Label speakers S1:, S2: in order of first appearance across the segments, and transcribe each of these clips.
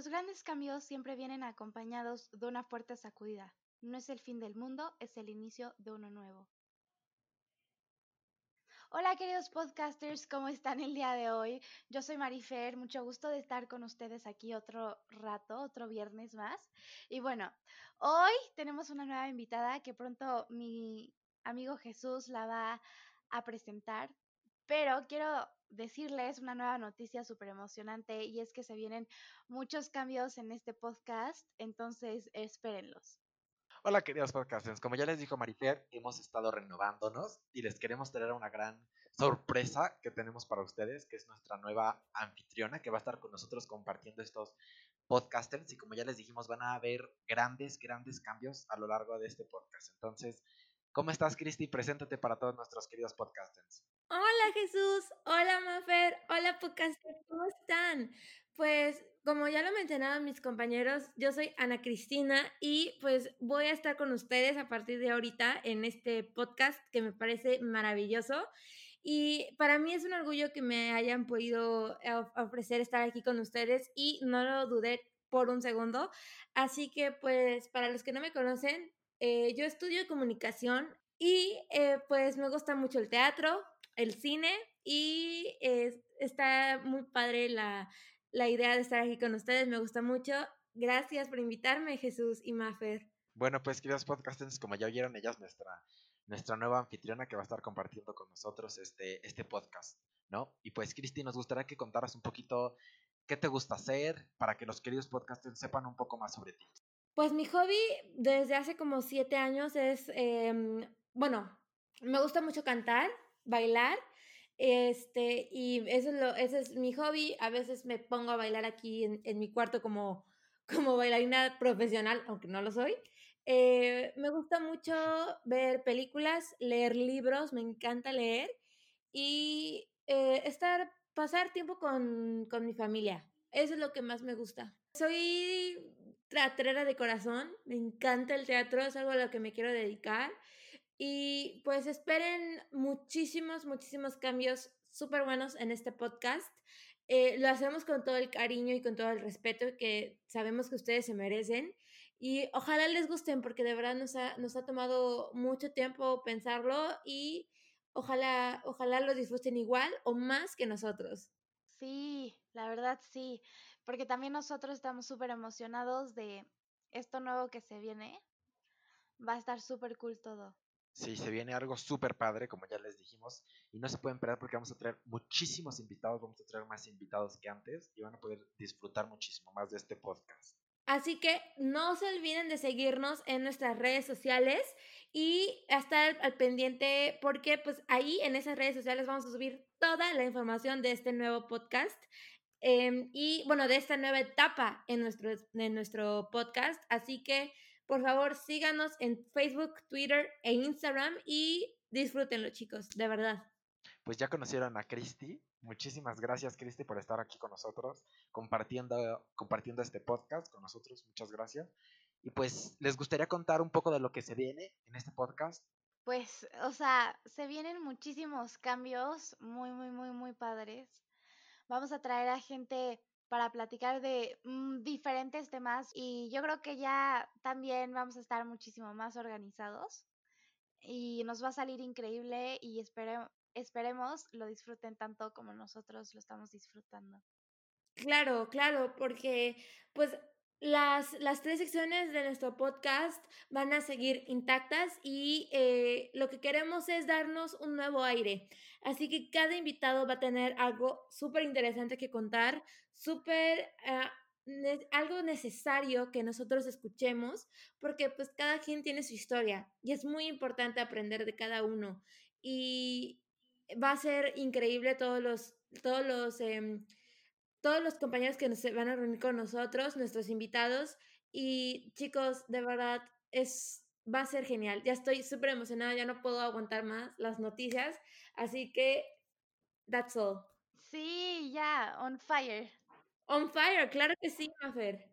S1: Los grandes cambios siempre vienen acompañados de una fuerte sacudida. No es el fin del mundo, es el inicio de uno nuevo. Hola queridos podcasters, ¿cómo están el día de hoy? Yo soy Marifer, mucho gusto de estar con ustedes aquí otro rato, otro viernes más. Y bueno, hoy tenemos una nueva invitada que pronto mi amigo Jesús la va a presentar, pero quiero decirles una nueva noticia súper emocionante y es que se vienen muchos cambios en este podcast, entonces espérenlos.
S2: Hola queridos podcasters, como ya les dijo Marifer, hemos estado renovándonos y les queremos traer una gran sorpresa que tenemos para ustedes, que es nuestra nueva anfitriona que va a estar con nosotros compartiendo estos podcasters y como ya les dijimos van a haber grandes, grandes cambios a lo largo de este podcast. Entonces, ¿cómo estás Cristi? Preséntate para todos nuestros queridos podcasters.
S3: Hola Jesús, hola Mafer, hola podcasters, ¿cómo están? Pues como ya lo mencionaban mis compañeros, yo soy Ana Cristina y pues voy a estar con ustedes a partir de ahorita en este podcast que me parece maravilloso. Y para mí es un orgullo que me hayan podido ofrecer estar aquí con ustedes y no lo dudé por un segundo. Así que pues para los que no me conocen, eh, yo estudio comunicación y eh, pues me gusta mucho el teatro, el cine y está muy padre la, la idea de estar aquí con ustedes. Me gusta mucho. Gracias por invitarme, Jesús y Mafer.
S2: Bueno, pues queridos podcasters, como ya oyeron, ella es nuestra, nuestra nueva anfitriona que va a estar compartiendo con nosotros este, este podcast, ¿no? Y pues, Cristi, nos gustaría que contaras un poquito qué te gusta hacer para que los queridos podcasters sepan un poco más sobre ti.
S3: Pues mi hobby desde hace como siete años es, em, bueno, me gusta mucho cantar, bailar. Este, y eso es lo, ese es mi hobby. A veces me pongo a bailar aquí en, en mi cuarto como, como bailarina profesional, aunque no lo soy. Eh, me gusta mucho ver películas, leer libros, me encanta leer y eh, estar, pasar tiempo con, con mi familia. Eso es lo que más me gusta. Soy teatrera de corazón, me encanta el teatro, es algo a lo que me quiero dedicar. Y pues esperen muchísimos, muchísimos cambios súper buenos en este podcast. Eh, lo hacemos con todo el cariño y con todo el respeto que sabemos que ustedes se merecen. Y ojalá les gusten porque de verdad nos ha, nos ha tomado mucho tiempo pensarlo y ojalá, ojalá lo disfruten igual o más que nosotros.
S1: Sí, la verdad sí, porque también nosotros estamos súper emocionados de esto nuevo que se viene. Va a estar súper cool todo.
S2: Sí, se viene algo súper padre, como ya les dijimos, y no se pueden perder porque vamos a traer muchísimos invitados, vamos a traer más invitados que antes y van a poder disfrutar muchísimo más de este podcast.
S3: Así que no se olviden de seguirnos en nuestras redes sociales y estar al pendiente porque pues ahí en esas redes sociales vamos a subir toda la información de este nuevo podcast em, y bueno, de esta nueva etapa en nuestro, en nuestro podcast. Así que por favor, síganos en Facebook, Twitter e Instagram y disfrútenlo, chicos, de verdad.
S2: Pues ya conocieron a Cristi. Muchísimas gracias, Cristi, por estar aquí con nosotros, compartiendo, compartiendo este podcast con nosotros. Muchas gracias. Y pues, ¿les gustaría contar un poco de lo que se viene en este podcast?
S1: Pues, o sea, se vienen muchísimos cambios muy, muy, muy, muy padres. Vamos a traer a gente para platicar de mm, diferentes temas y yo creo que ya también vamos a estar muchísimo más organizados y nos va a salir increíble y esperemos lo disfruten tanto como nosotros lo estamos disfrutando.
S3: Claro, claro, porque pues las, las, tres secciones de nuestro podcast van a seguir intactas y eh, lo que queremos es darnos un nuevo aire. Así que cada invitado va a tener algo súper interesante que contar, súper... Ah, algo necesario que nosotros escuchemos, porque pues cada quien tiene su historia y es muy importante aprender de cada uno. Y va a ser increíble todos los, todos los em, todos los compañeros que se van a reunir con nosotros, nuestros invitados. Y chicos, de verdad, es, va a ser genial. Ya estoy súper emocionada, ya no puedo aguantar más las noticias. Así que, that's all.
S1: Sí, ya, on fire.
S3: On fire, claro que sí, Mafer.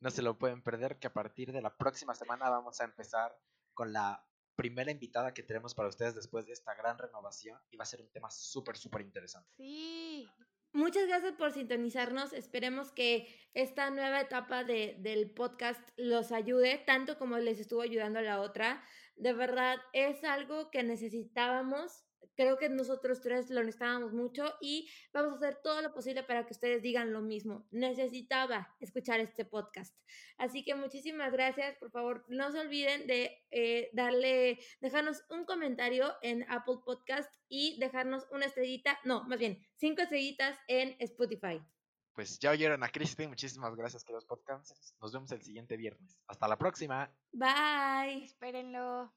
S2: No se lo pueden perder, que a partir de la próxima semana vamos a empezar con la primera invitada que tenemos para ustedes después de esta gran renovación y va a ser un tema súper, súper interesante.
S1: Sí,
S3: Muchas gracias por sintonizarnos. Esperemos que esta nueva etapa de, del podcast los ayude, tanto como les estuvo ayudando la otra. De verdad, es algo que necesitábamos creo que nosotros tres lo necesitábamos mucho y vamos a hacer todo lo posible para que ustedes digan lo mismo. Necesitaba escuchar este podcast. Así que muchísimas gracias. Por favor, no se olviden de eh, darle, dejarnos un comentario en Apple Podcast y dejarnos una estrellita, no, más bien, cinco estrellitas en Spotify.
S2: Pues ya oyeron a Cristi. Muchísimas gracias, queridos podcasters. Nos vemos el siguiente viernes. Hasta la próxima.
S3: Bye.
S1: Espérenlo.